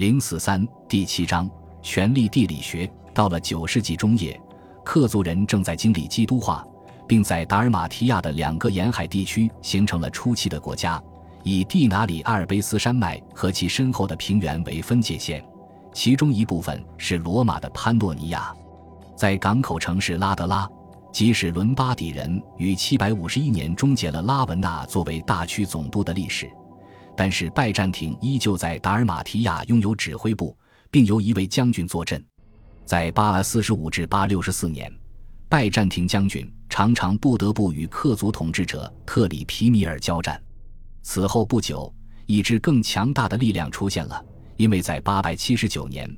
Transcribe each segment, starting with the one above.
零四三第七章权力地理学。到了九世纪中叶，克族人正在经历基督化，并在达尔马提亚的两个沿海地区形成了初期的国家，以蒂拿里阿尔卑斯山脉和其身后的平原为分界线，其中一部分是罗马的潘诺尼亚。在港口城市拉德拉，即使伦巴底人于七百五十一年终结了拉文纳作为大区总督的历史，但是拜占庭依旧在达尔马提亚拥有指挥部，并由一位将军坐镇。在八四十五至八六十四年，拜占庭将军常常不得不与克族统治者特里皮米尔交战。此后不久，一支更强大的力量出现了，因为在八百七十九年。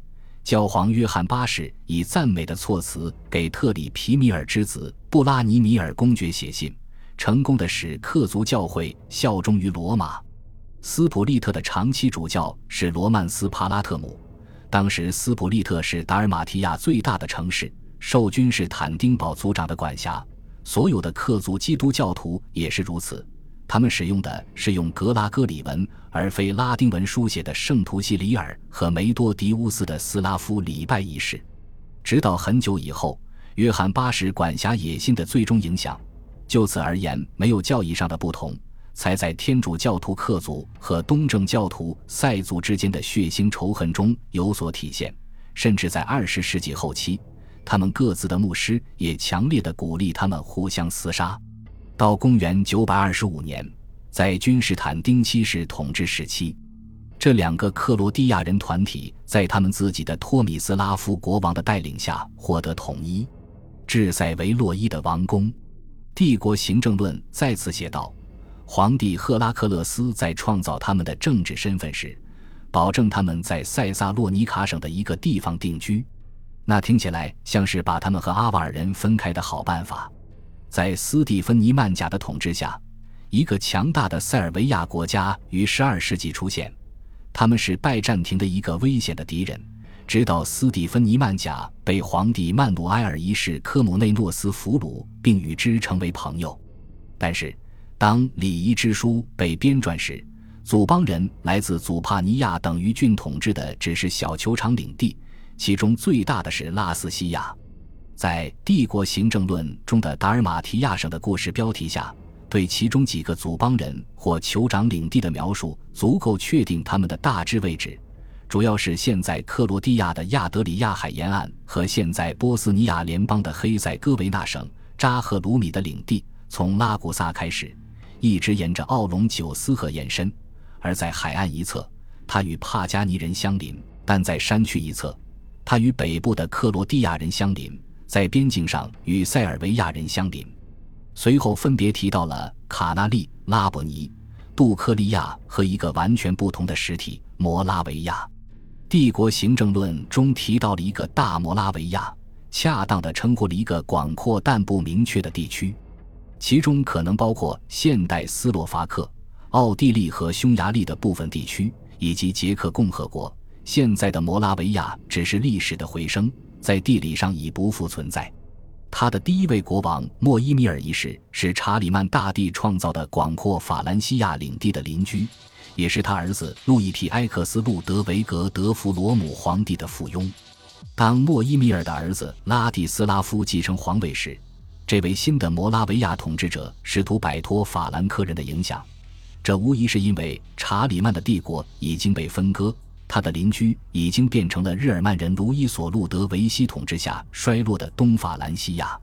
教皇约翰八世以赞美的措辞给特里皮米尔之子布拉尼米尔公爵写信，成功的使克族教会效忠于罗马。斯普利特的长期主教是罗曼斯帕拉特姆。当时斯普利特是达尔马提亚最大的城市，受君士坦丁堡族长的管辖。所有的克族基督教徒也是如此。他们使用的是用格拉哥里文而非拉丁文书写的圣图西里尔和梅多迪乌斯的斯拉夫礼拜仪式。直到很久以后，约翰八世管辖野心的最终影响，就此而言没有教义上的不同，才在天主教徒克族和东正教徒塞族之间的血腥仇恨中有所体现。甚至在二十世纪后期，他们各自的牧师也强烈的鼓励他们互相厮杀。到公元九百二十五年，在君士坦丁七世统治时期，这两个克罗地亚人团体在他们自己的托米斯拉夫国王的带领下获得统一。至塞维洛伊的王宫，《帝国行政论》再次写道：“皇帝赫拉克勒斯在创造他们的政治身份时，保证他们在塞萨洛尼卡省的一个地方定居。”那听起来像是把他们和阿瓦尔人分开的好办法。在斯蒂芬尼曼贾的统治下，一个强大的塞尔维亚国家于十二世纪出现。他们是拜占庭的一个危险的敌人，直到斯蒂芬尼曼贾被皇帝曼努埃尔一世科姆内诺斯俘虏，并与之成为朋友。但是，当礼仪之书被编撰时，祖邦人来自祖帕尼亚等于郡统治的只是小球场领地，其中最大的是拉斯西亚。在《帝国行政论》中的达尔马提亚省的故事标题下，对其中几个祖邦人或酋长领地的描述足够确定他们的大致位置，主要是现在克罗地亚的亚德里亚海沿岸和现在波斯尼亚联邦的黑塞哥维那省扎赫鲁米的领地，从拉古萨开始，一直沿着奥龙九斯河延伸；而在海岸一侧，它与帕加尼人相邻；但在山区一侧，它与北部的克罗地亚人相邻。在边境上与塞尔维亚人相邻，随后分别提到了卡纳利、拉伯尼、杜克利亚和一个完全不同的实体——摩拉维亚。帝国行政论中提到了一个大摩拉维亚，恰当的称呼了一个广阔但不明确的地区，其中可能包括现代斯洛伐克、奥地利和匈牙利的部分地区，以及捷克共和国。现在的摩拉维亚只是历史的回声。在地理上已不复存在。他的第一位国王莫伊米尔一世是查理曼大帝创造的广阔法兰西亚领地的邻居，也是他儿子路易提埃克斯路德维格德弗罗姆皇帝的附庸。当莫伊米尔的儿子拉蒂斯拉夫继承皇位时，这位新的摩拉维亚统治者试图摆脱法兰克人的影响，这无疑是因为查理曼的帝国已经被分割。他的邻居已经变成了日耳曼人卢伊索·路德维希统治下衰落的东法兰西亚。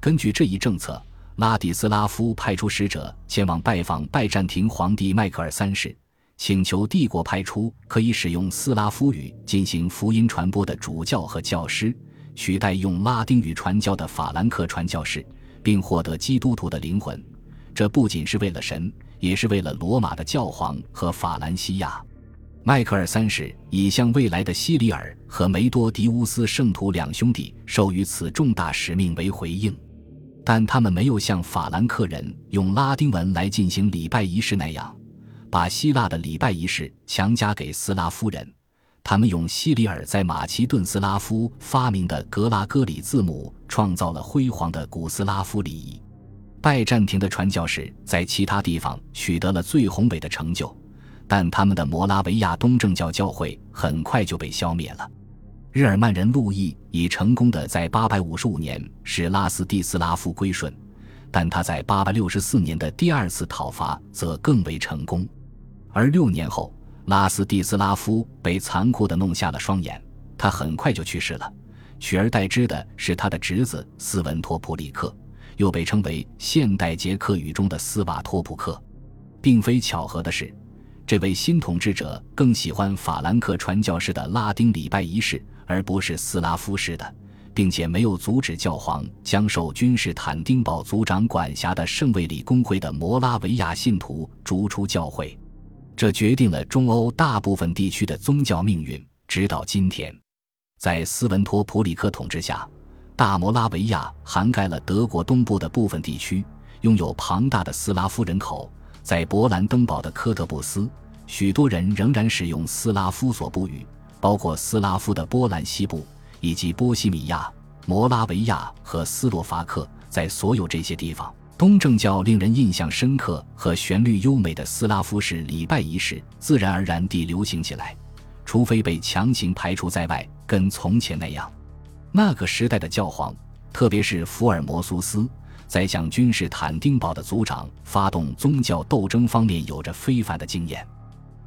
根据这一政策，拉迪斯拉夫派出使者前往拜访拜占庭皇帝迈克尔三世，请求帝国派出可以使用斯拉夫语进行福音传播的主教和教师，取代用拉丁语传教的法兰克传教士，并获得基督徒的灵魂。这不仅是为了神，也是为了罗马的教皇和法兰西亚。迈克尔三世已向未来的西里尔和梅多迪乌斯圣徒两兄弟授予此重大使命为回应，但他们没有像法兰克人用拉丁文来进行礼拜仪式那样，把希腊的礼拜仪式强加给斯拉夫人。他们用西里尔在马其顿斯拉夫发明的格拉哥里字母，创造了辉煌的古斯拉夫礼仪。拜占庭的传教士在其他地方取得了最宏伟的成就。但他们的摩拉维亚东正教教会很快就被消灭了。日耳曼人路易已成功的在855年使拉斯蒂斯拉夫归顺，但他在864年的第二次讨伐则更为成功。而六年后，拉斯蒂斯拉夫被残酷的弄瞎了双眼，他很快就去世了。取而代之的是他的侄子斯文托普里克，又被称为现代捷克语中的斯瓦托普克。并非巧合的是，这位新统治者更喜欢法兰克传教士的拉丁礼拜仪式，而不是斯拉夫式的，并且没有阻止教皇将受君士坦丁堡族长管辖的圣卫理公会的摩拉维亚信徒逐出教会。这决定了中欧大部分地区的宗教命运，直到今天。在斯文托普里克统治下，大摩拉维亚涵盖了德国东部的部分地区，拥有庞大的斯拉夫人口。在勃兰登堡的科特布斯，许多人仍然使用斯拉夫索布语，包括斯拉夫的波兰西部以及波西米亚、摩拉维亚和斯洛伐克。在所有这些地方，东正教令人印象深刻和旋律优美的斯拉夫式礼拜仪式自然而然地流行起来。除非被强行排除在外，跟从前那样，那个时代的教皇，特别是福尔摩苏斯，在向君士坦丁堡的族长发动宗教斗争方面有着非凡的经验。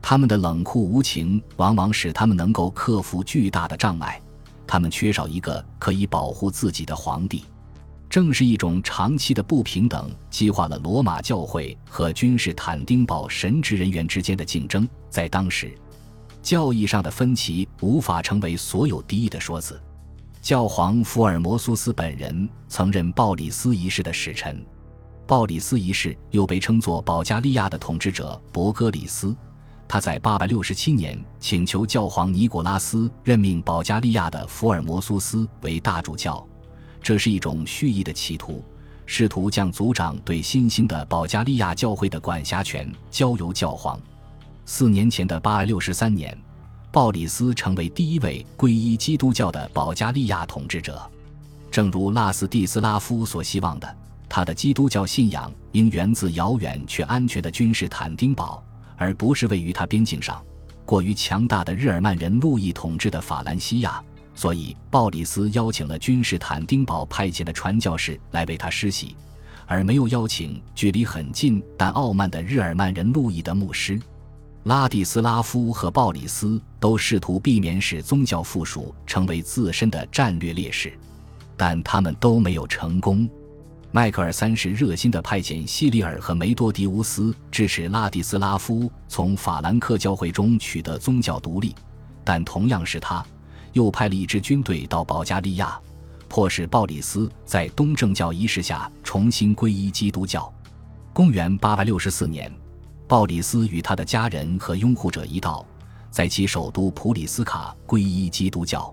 他们的冷酷无情，往往使他们能够克服巨大的障碍。他们缺少一个可以保护自己的皇帝。正是一种长期的不平等，激化了罗马教会和君士坦丁堡神职人员之间的竞争。在当时。教义上的分歧无法成为所有敌意的说辞。教皇福尔摩苏斯本人曾任鲍里斯一世的使臣，鲍里斯一世又被称作保加利亚的统治者博戈里斯。他在867年请求教皇尼古拉斯任命保加利亚的福尔摩苏斯为大主教，这是一种蓄意的企图，试图将族长对新兴的保加利亚教会的管辖权交由教皇。四年前的八六十三年，鲍里斯成为第一位皈依基督教的保加利亚统治者。正如拉斯蒂斯拉夫所希望的，他的基督教信仰应源自遥远却安全的君士坦丁堡，而不是位于他边境上、过于强大的日耳曼人路易统治的法兰西亚。所以，鲍里斯邀请了君士坦丁堡派遣的传教士来为他施洗，而没有邀请距离很近但傲慢的日耳曼人路易的牧师。拉蒂斯拉夫和鲍里斯都试图避免使宗教附属成为自身的战略劣势，但他们都没有成功。迈克尔三世热心地派遣希利尔和梅多迪乌斯支持拉蒂斯拉夫从法兰克教会中取得宗教独立，但同样是他，又派了一支军队到保加利亚，迫使鲍里斯在东正教仪式下重新皈依基督教。公元八百六十四年。鲍里斯与他的家人和拥护者一道，在其首都普里斯卡皈依基督教，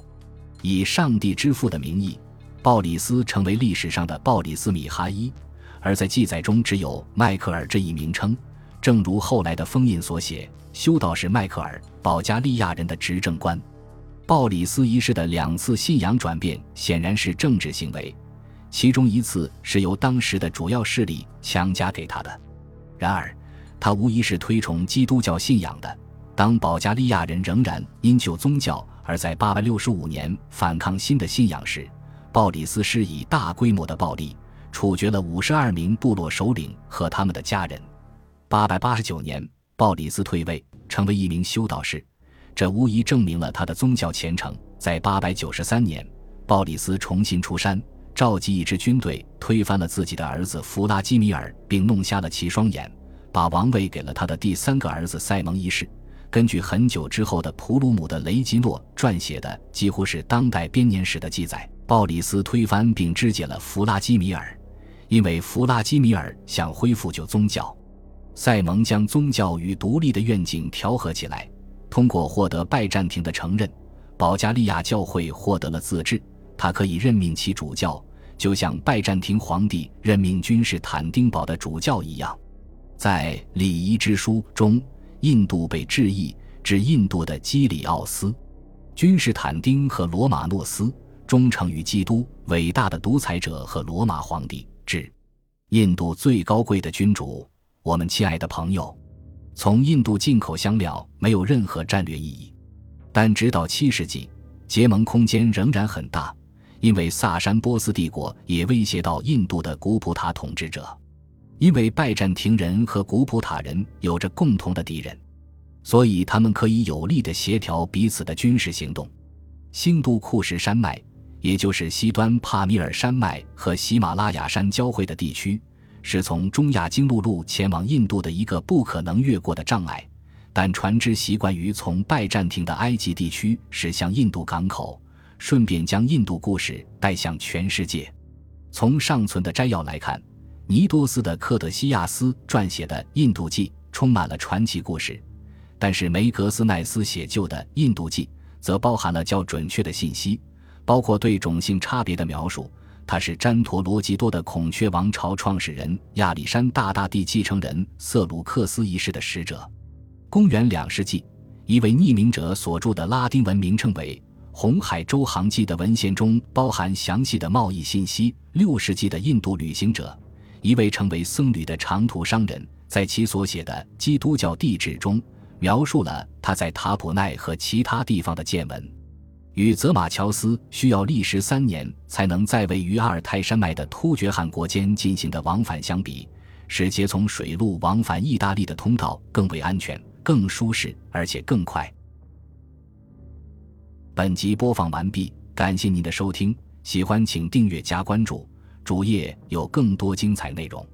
以“上帝之父”的名义，鲍里斯成为历史上的鲍里斯米哈伊，而在记载中只有迈克尔这一名称。正如后来的封印所写，修道士迈克尔，保加利亚人的执政官。鲍里斯一世的两次信仰转变显然是政治行为，其中一次是由当时的主要势力强加给他的。然而。他无疑是推崇基督教信仰的。当保加利亚人仍然因旧宗教而在865年反抗新的信仰时，鲍里斯施以大规模的暴力，处决了52名部落首领和他们的家人。889年，鲍里斯退位，成为一名修道士，这无疑证明了他的宗教虔诚。在893年，鲍里斯重新出山，召集一支军队，推翻了自己的儿子弗拉基米尔，并弄瞎了其双眼。把王位给了他的第三个儿子塞蒙一世。根据很久之后的普鲁姆的雷吉诺撰写的几乎是当代编年史的记载，鲍里斯推翻并肢解了弗拉基米尔，因为弗拉基米尔想恢复旧宗教。塞蒙将宗教与独立的愿景调和起来，通过获得拜占庭的承认，保加利亚教会获得了自治。他可以任命其主教，就像拜占庭皇帝任命君士坦丁堡的主教一样。在《礼仪之书》中，印度被质疑，指印度的基里奥斯、君士坦丁和罗马诺斯，忠诚于基督，伟大的独裁者和罗马皇帝。指印度最高贵的君主，我们亲爱的朋友，从印度进口香料没有任何战略意义，但直到七世纪，结盟空间仍然很大，因为萨珊波斯帝国也威胁到印度的古普塔统治者，因为拜占庭人和古普塔人有着共同的敌人，所以他们可以有力的协调彼此的军事行动。新都库什山脉，也就是西端帕米尔山脉和喜马拉雅山交汇的地区。是从中亚经陆路前往印度的一个不可能越过的障碍，但船只习惯于从拜占庭的埃及地区驶向印度港口，顺便将印度故事带向全世界。从尚存的摘要来看，尼多斯的克德西亚斯撰写的《印度记》充满了传奇故事，但是梅格斯奈斯写就的《印度记》则包含了较准确的信息，包括对种姓差别的描述。他是詹陀罗吉多的孔雀王朝创始人亚历山大大帝继承人瑟鲁克斯一世的使者。公元两世纪，一位匿名者所著的拉丁文名称为《红海周航记》的文献中包含详细的贸易信息。六世纪的印度旅行者，一位成为僧侣的长途商人，在其所写的《基督教地址》中描述了他在塔普奈和其他地方的见闻。与泽马乔斯需要历时三年才能在位于阿尔泰山脉的突厥汗国间进行的往返相比，使节从水路往返意大利的通道更为安全、更舒适，而且更快。本集播放完毕，感谢您的收听，喜欢请订阅加关注，主页有更多精彩内容。